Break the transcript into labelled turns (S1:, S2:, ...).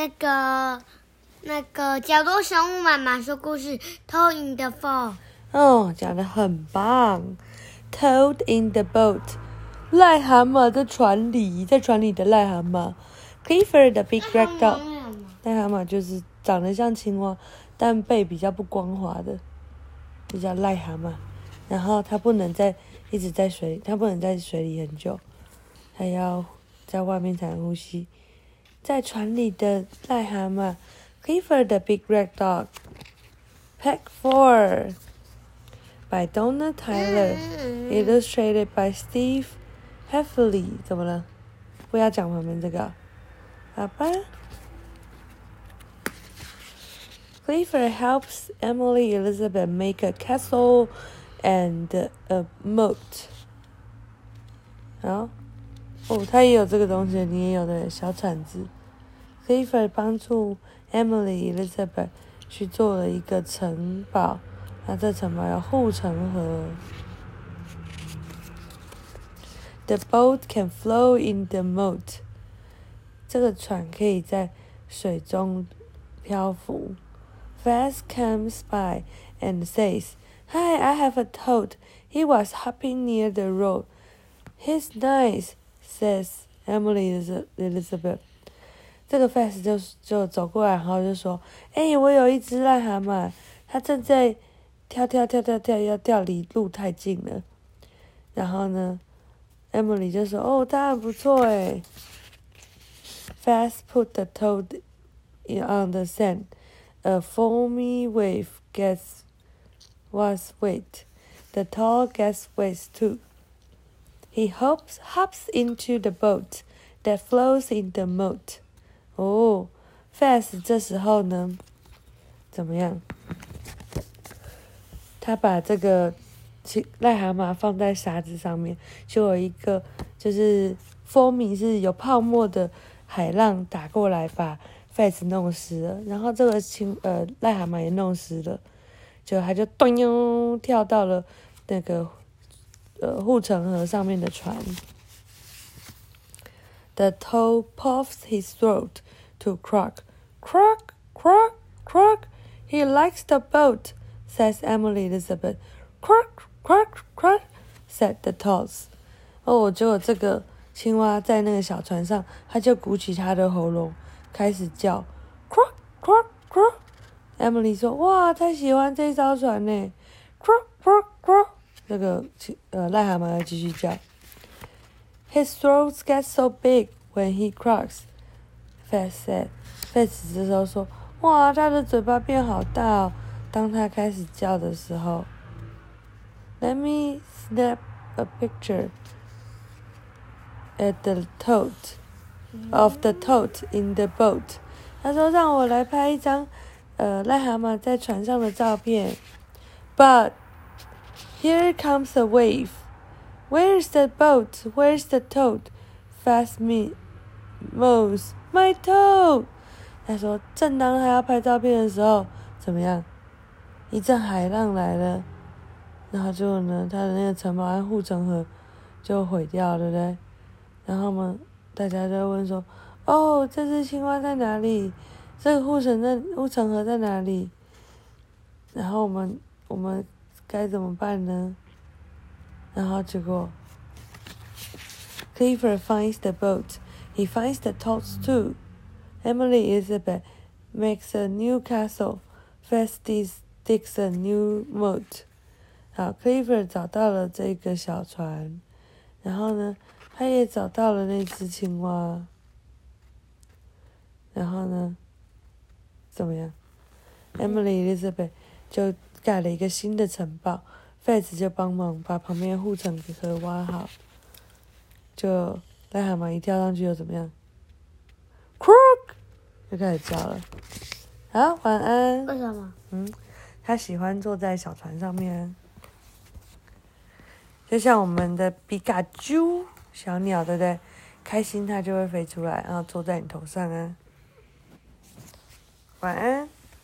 S1: 那个那个角落生物妈妈说故事《偷影的风》。
S2: 哦，讲的很棒。Toad in the boat，癞蛤蟆在船里，在船里的癞蛤蟆。Clifford the big red dog，癞蛤蟆就是长得像青蛙，但背比较不光滑的，就叫癞蛤蟆。然后它不能在一直在水，它不能在水里很久，它要在外面才能呼吸。在船里的癞蛤蟆，Clifford the big red dog。Pack Four。by Donna Tyler, illustrated by Steve Heffley。怎么了？不要讲旁边这个，好吧？Clifford helps Emily Elizabeth make a castle and a moat。好， 哦，他也有这个东西，你也有的小铲子。Clifford 帮助 Emily Elizabeth 去做了一个城堡。那这城堡有护城河。The boat can flow in the moat。这个船可以在水中漂浮。Fast comes by and says, "Hi, I have a toad. He was hopping near the road. He's nice," says Emily Elizabeth。这个 Fast 就就走过来，然后就说：“哎，我有一只癞蛤蟆，它正在。”跳跳跳跳跳，要跳离路太近了。然后呢，Emily 就说：“哦，他很不错诶。”Fast put the toad in on the sand. A foamy wave gets was wet. The tall gets wet too. He hops hops into the boat that flows in the moat. 哦，Fast 这时候呢，怎么样？他把这个癞蛤蟆放在沙子上面，就有一个就是风米是有泡沫的海浪打过来，把 Face 弄湿了，然后这个青呃癞蛤蟆也弄湿了，就他就咚哟跳到了那个呃护城河上面的船。The toad puffs his throat to croak, croak, croak, croak. He likes the boat. says Emily Elizabeth. Quack, quack, quack, said the toads. 哦，结果这个青蛙在那个小船上，它就鼓起它的喉咙，开始叫，quack, quack, quack。Emily 说：“哇，太喜欢这艘船呢！”quack, quack, quack。这个呃癞蛤蟆要继续叫。His throat gets so big when he croaks. Fat said. Fat 这时候说：“哇，他的嘴巴变好大哦。”当他开始叫的时候，Let me snap a picture at the toad of the toad in the boat。他说：“让我来拍一张，呃，癞蛤蟆在船上的照片。” But here comes a wave. Where's the boat? Where's the toad? Fast me, moves my toad. 他说：“正当他要拍照片的时候，怎么样？”一阵海浪来了，然后就呢，他的那个城堡和护城河就毁掉了，对不对？然后嘛，大家就问说：“哦，这只青蛙在哪里？这个护城在护城河在哪里？”然后我们我们该怎么办呢？然后结果，Clifford finds the boat. He finds the toads too. Emily Elizabeth makes a new castle. First is Digs a new moat。好，Clifford 找到了这个小船，然后呢，他也找到了那只青蛙，然后呢，怎么样？Emily Elizabeth 就 盖了一个新的城堡，Fats 就帮忙把旁边护城河挖好，就癞蛤蟆一跳上去又怎么样？Croak，就开始叫了。啊，晚安。
S1: 为什么？
S2: 嗯。他喜欢坐在小船上面，就像我们的皮卡丘小鸟，对不对？开心它就会飞出来，然后坐在你头上啊。晚安。